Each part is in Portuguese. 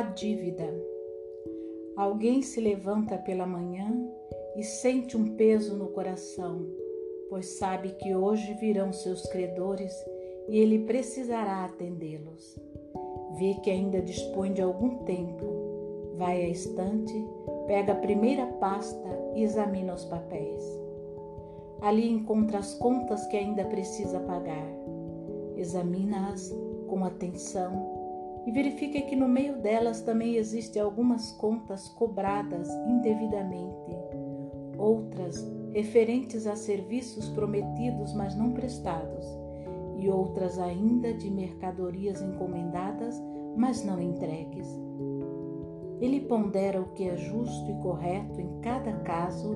A dívida. Alguém se levanta pela manhã e sente um peso no coração, pois sabe que hoje virão seus credores e ele precisará atendê-los. Vê que ainda dispõe de algum tempo, vai à estante, pega a primeira pasta e examina os papéis. Ali encontra as contas que ainda precisa pagar. Examina-as com atenção e verifica que no meio delas também existem algumas contas cobradas indevidamente, outras referentes a serviços prometidos, mas não prestados, e outras ainda de mercadorias encomendadas, mas não entregues. Ele pondera o que é justo e correto em cada caso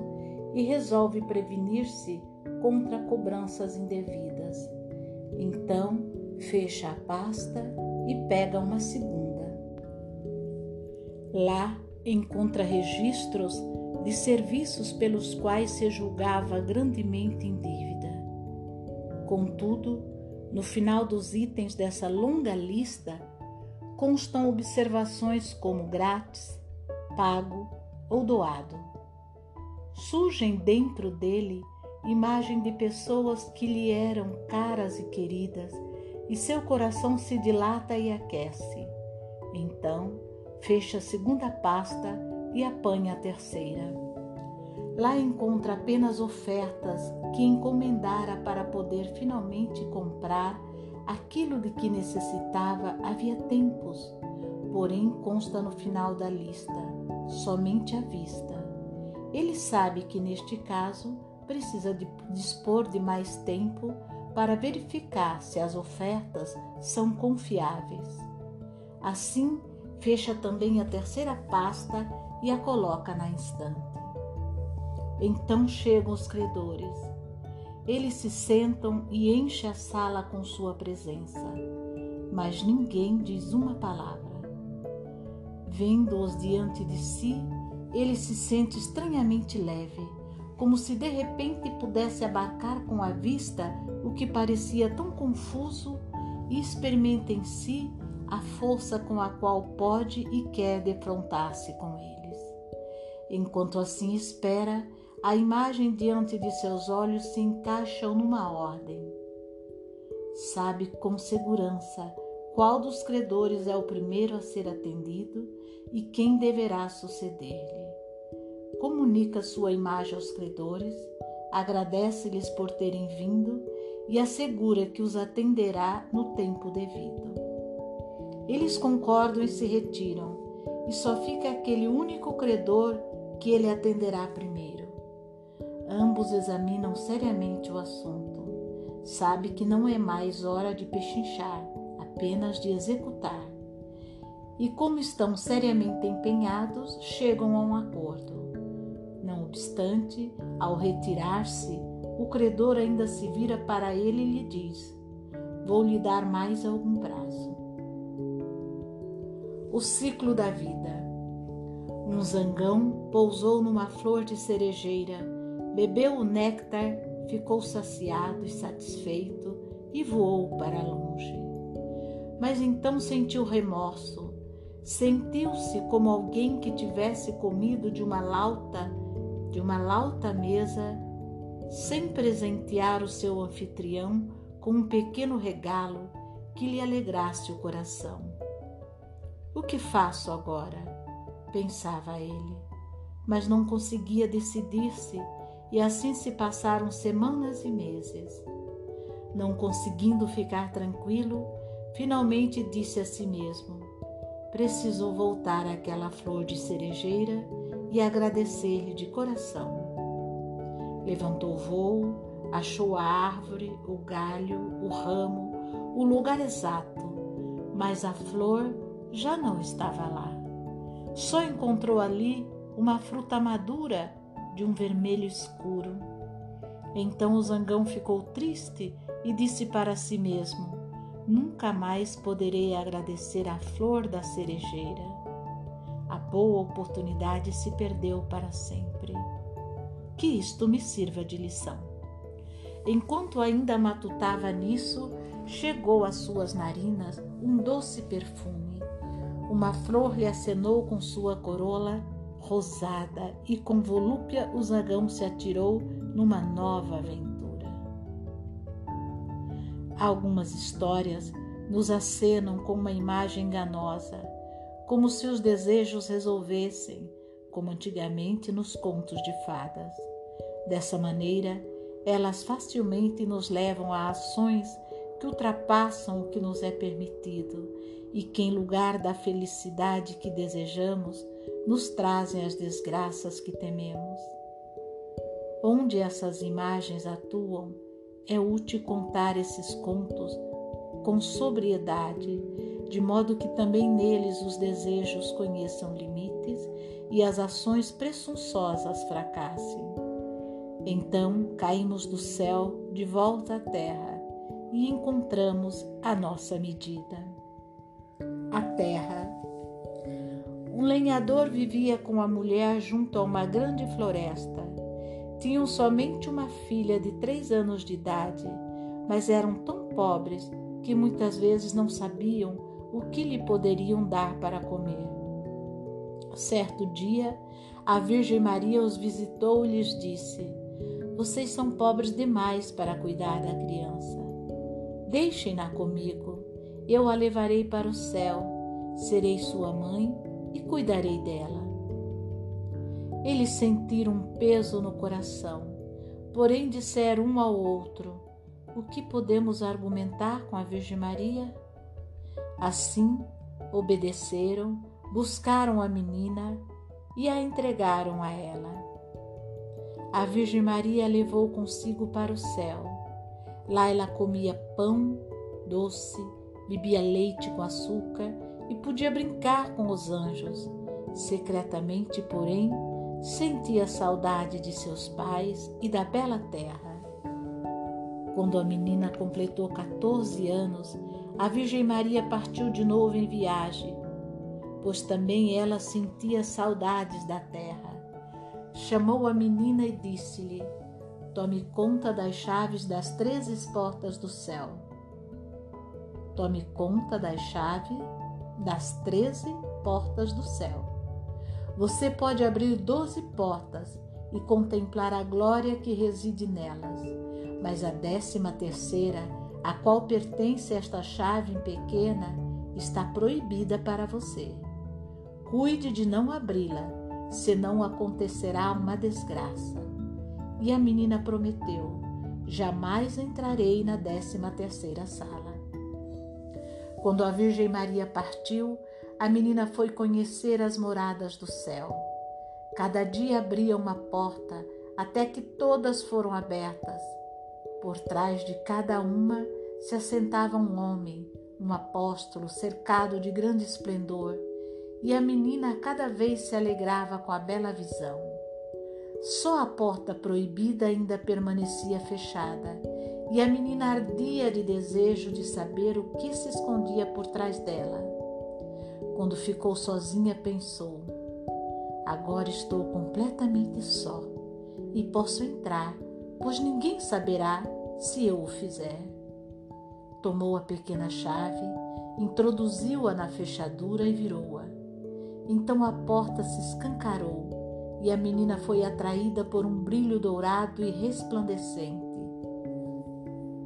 e resolve prevenir-se contra cobranças indevidas. Então, fecha a pasta e pega uma segunda. Lá encontra registros de serviços pelos quais se julgava grandemente em dívida. Contudo, no final dos itens dessa longa lista constam observações como grátis, pago ou doado. Surgem dentro dele imagem de pessoas que lhe eram caras e queridas e seu coração se dilata e aquece. Então, fecha a segunda pasta e apanha a terceira. Lá encontra apenas ofertas que encomendara para poder finalmente comprar aquilo de que necessitava havia tempos, porém consta no final da lista, somente à vista. Ele sabe que neste caso precisa de dispor de mais tempo para verificar se as ofertas são confiáveis. Assim, fecha também a terceira pasta e a coloca na instante. Então chegam os credores. Eles se sentam e enchem a sala com sua presença, mas ninguém diz uma palavra. Vendo-os diante de si, ele se sente estranhamente leve como se de repente pudesse abarcar com a vista o que parecia tão confuso e experimenta em si a força com a qual pode e quer defrontar-se com eles. Enquanto assim espera, a imagem diante de seus olhos se encaixa numa ordem. Sabe com segurança qual dos credores é o primeiro a ser atendido e quem deverá suceder-lhe comunica sua imagem aos credores, agradece-lhes por terem vindo e assegura que os atenderá no tempo devido. Eles concordam e se retiram, e só fica aquele único credor que ele atenderá primeiro. Ambos examinam seriamente o assunto. Sabe que não é mais hora de pechinchar, apenas de executar. E como estão seriamente empenhados, chegam a um acordo. Não obstante, ao retirar-se, o credor ainda se vira para ele e lhe diz: Vou lhe dar mais algum prazo. O ciclo da vida. Um zangão pousou numa flor de cerejeira, bebeu o néctar, ficou saciado e satisfeito e voou para longe. Mas então sentiu remorso. Sentiu-se como alguém que tivesse comido de uma lauta de uma lauta mesa, sem presentear o seu anfitrião com um pequeno regalo que lhe alegrasse o coração. O que faço agora? pensava ele, mas não conseguia decidir-se e assim se passaram semanas e meses. Não conseguindo ficar tranquilo, finalmente disse a si mesmo: Preciso voltar àquela flor de cerejeira e agradecer-lhe de coração. Levantou o voo, achou a árvore, o galho, o ramo, o lugar exato, mas a flor já não estava lá. Só encontrou ali uma fruta madura de um vermelho escuro. Então o zangão ficou triste e disse para si mesmo: Nunca mais poderei agradecer a flor da cerejeira a boa oportunidade se perdeu para sempre. Que isto me sirva de lição. Enquanto ainda matutava nisso, chegou às suas narinas um doce perfume. uma flor lhe acenou com sua corola rosada e com volúpia o zagão se atirou numa nova aventura. Algumas histórias nos acenam com uma imagem enganosa, como se os desejos resolvessem, como antigamente nos contos de fadas. Dessa maneira, elas facilmente nos levam a ações que ultrapassam o que nos é permitido e que, em lugar da felicidade que desejamos, nos trazem as desgraças que tememos. Onde essas imagens atuam, é útil contar esses contos com sobriedade, de modo que também neles os desejos conheçam limites e as ações presunçosas fracassem. Então caímos do céu de volta à terra e encontramos a nossa medida. A terra. Um lenhador vivia com a mulher junto a uma grande floresta. Tinham somente uma filha de três anos de idade, mas eram tão pobres que muitas vezes não sabiam o que lhe poderiam dar para comer. Certo dia, a Virgem Maria os visitou e lhes disse: Vocês são pobres demais para cuidar da criança. Deixem-na comigo, eu a levarei para o céu, serei sua mãe e cuidarei dela. Eles sentiram um peso no coração, porém disseram um ao outro: o que podemos argumentar com a Virgem Maria? Assim, obedeceram, buscaram a menina e a entregaram a ela. A Virgem Maria a levou consigo para o céu. Lá ela comia pão doce, bebia leite com açúcar e podia brincar com os anjos. Secretamente, porém, sentia saudade de seus pais e da bela terra. Quando a menina completou 14 anos, a Virgem Maria partiu de novo em viagem, pois também ela sentia saudades da terra. Chamou a menina e disse-lhe: Tome conta das chaves das treze portas do céu. Tome conta das chaves das treze portas do céu. Você pode abrir doze portas e contemplar a glória que reside nelas mas a décima terceira, a qual pertence esta chave pequena, está proibida para você. Cuide de não abri-la, senão acontecerá uma desgraça. E a menina prometeu: jamais entrarei na décima terceira sala. Quando a Virgem Maria partiu, a menina foi conhecer as moradas do céu. Cada dia abria uma porta, até que todas foram abertas por trás de cada uma se assentava um homem, um apóstolo cercado de grande esplendor, e a menina cada vez se alegrava com a bela visão. Só a porta proibida ainda permanecia fechada, e a menina ardia de desejo de saber o que se escondia por trás dela. Quando ficou sozinha, pensou: Agora estou completamente só e posso entrar, pois ninguém saberá se eu o fizer. Tomou a pequena chave, introduziu-a na fechadura e virou-a. Então a porta se escancarou e a menina foi atraída por um brilho dourado e resplandecente.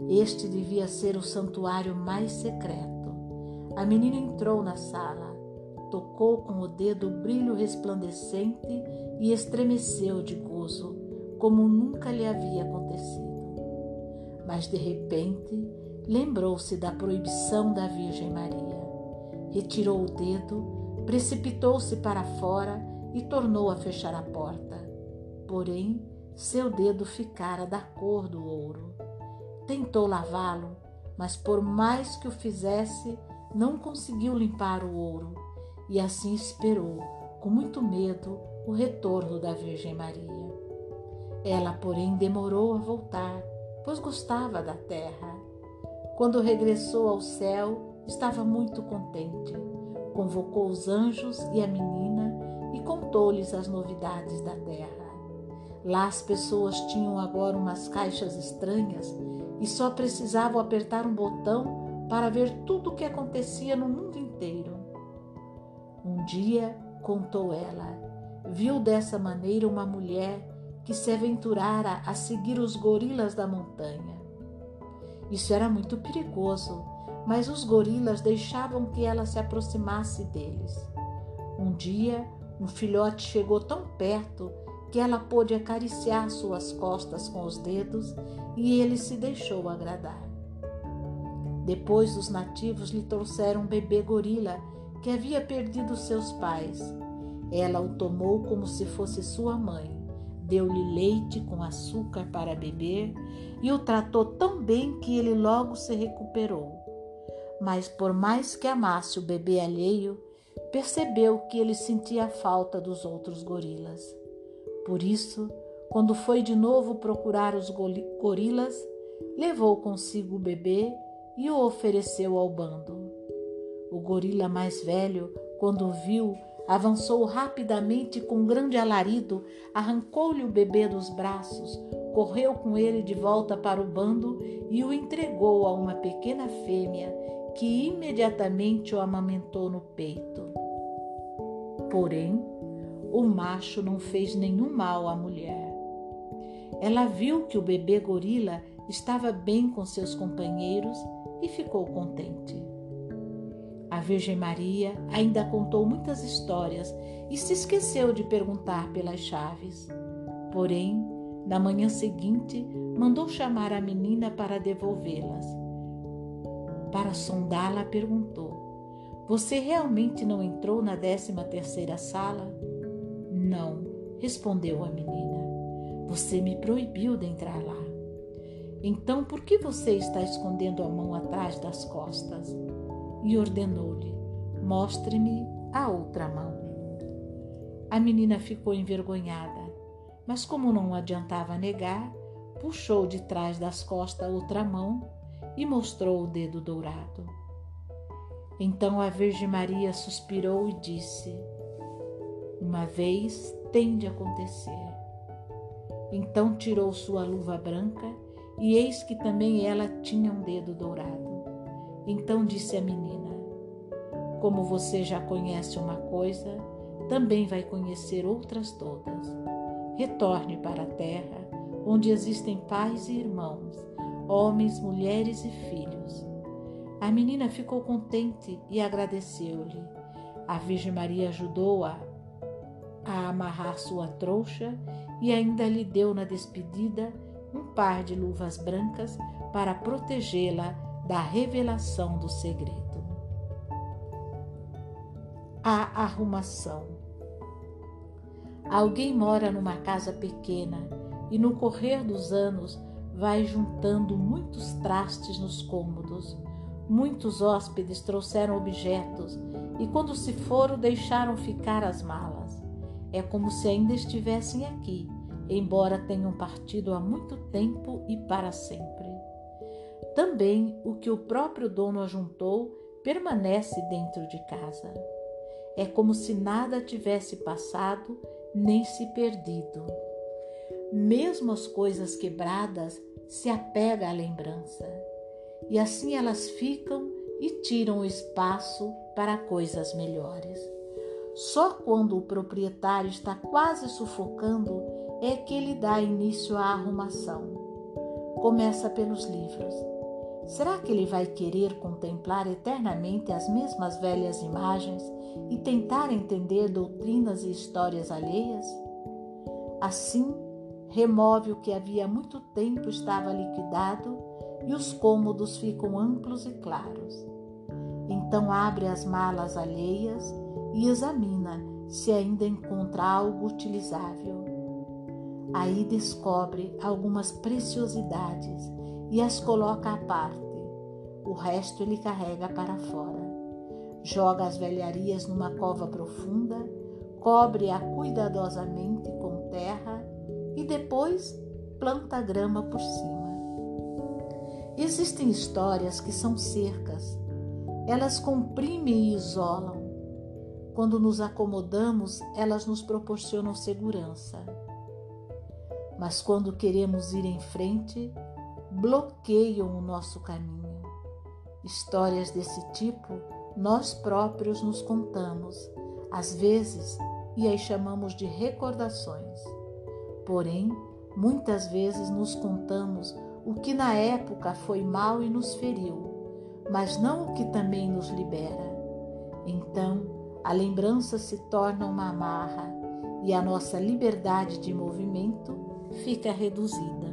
Este devia ser o santuário mais secreto. A menina entrou na sala, tocou com o dedo o brilho resplandecente e estremeceu de gozo, como nunca lhe havia acontecido mas de repente lembrou-se da proibição da Virgem Maria. Retirou o dedo, precipitou-se para fora e tornou a fechar a porta. Porém, seu dedo ficara da cor do ouro. Tentou lavá-lo, mas por mais que o fizesse, não conseguiu limpar o ouro e assim esperou, com muito medo, o retorno da Virgem Maria. Ela, porém, demorou a voltar pois gostava da terra. Quando regressou ao céu, estava muito contente. Convocou os anjos e a menina e contou-lhes as novidades da terra. Lá as pessoas tinham agora umas caixas estranhas e só precisavam apertar um botão para ver tudo o que acontecia no mundo inteiro. Um dia, contou ela, viu dessa maneira uma mulher que se aventurara a seguir os gorilas da montanha. Isso era muito perigoso, mas os gorilas deixavam que ela se aproximasse deles. Um dia, um filhote chegou tão perto que ela pôde acariciar suas costas com os dedos e ele se deixou agradar. Depois, os nativos lhe trouxeram um bebê gorila que havia perdido seus pais. Ela o tomou como se fosse sua mãe, deu-lhe leite com açúcar para beber e o tratou tão bem que ele logo se recuperou. Mas, por mais que amasse o bebê alheio, percebeu que ele sentia falta dos outros gorilas. Por isso, quando foi de novo procurar os gorilas, levou consigo o bebê e o ofereceu ao bando. O gorila mais velho, quando viu, avançou rapidamente com grande alarido, arrancou-lhe o bebê dos braços, correu com ele de volta para o bando e o entregou a uma pequena fêmea que imediatamente o amamentou no peito. Porém, o macho não fez nenhum mal à mulher. Ela viu que o bebê gorila estava bem com seus companheiros e ficou contente. A Virgem Maria ainda contou muitas histórias e se esqueceu de perguntar pelas chaves. Porém, na manhã seguinte, mandou chamar a menina para devolvê-las. Para sondá-la, perguntou: Você realmente não entrou na décima terceira sala? Não, respondeu a menina. Você me proibiu de entrar lá. Então por que você está escondendo a mão atrás das costas? E ordenou-lhe: Mostre-me a outra mão. A menina ficou envergonhada, mas como não adiantava negar, puxou de trás das costas outra mão e mostrou o dedo dourado. Então a Virgem Maria suspirou e disse: Uma vez tem de acontecer. Então tirou sua luva branca e eis que também ela tinha um dedo dourado. Então disse a menina: Como você já conhece uma coisa, também vai conhecer outras todas. Retorne para a terra, onde existem pais e irmãos, homens, mulheres e filhos. A menina ficou contente e agradeceu-lhe. A Virgem Maria ajudou-a a amarrar sua trouxa e ainda lhe deu na despedida um par de luvas brancas para protegê-la da revelação do segredo. A arrumação. Alguém mora numa casa pequena e no correr dos anos vai juntando muitos trastes nos cômodos. Muitos hóspedes trouxeram objetos e, quando se foram, deixaram ficar as malas. É como se ainda estivessem aqui, embora tenham partido há muito tempo e para sempre. Também o que o próprio dono ajuntou permanece dentro de casa. É como se nada tivesse passado nem se perdido. Mesmo as coisas quebradas se apega à lembrança, e assim elas ficam e tiram o espaço para coisas melhores. Só quando o proprietário está quase sufocando é que ele dá início à arrumação. Começa pelos livros. Será que ele vai querer contemplar eternamente as mesmas velhas imagens e tentar entender doutrinas e histórias alheias? Assim, remove o que havia muito tempo estava liquidado e os cômodos ficam amplos e claros. Então abre as malas alheias e examina se ainda encontra algo utilizável. Aí descobre algumas preciosidades e as coloca à parte. O resto ele carrega para fora. Joga as velharias numa cova profunda, cobre-a cuidadosamente com terra e depois planta grama por cima. Existem histórias que são cercas. Elas comprimem e isolam. Quando nos acomodamos, elas nos proporcionam segurança mas quando queremos ir em frente, bloqueiam o nosso caminho. Histórias desse tipo nós próprios nos contamos, às vezes, e aí chamamos de recordações. Porém, muitas vezes nos contamos o que na época foi mal e nos feriu, mas não o que também nos libera. Então, a lembrança se torna uma amarra e a nossa liberdade de movimento fica reduzida.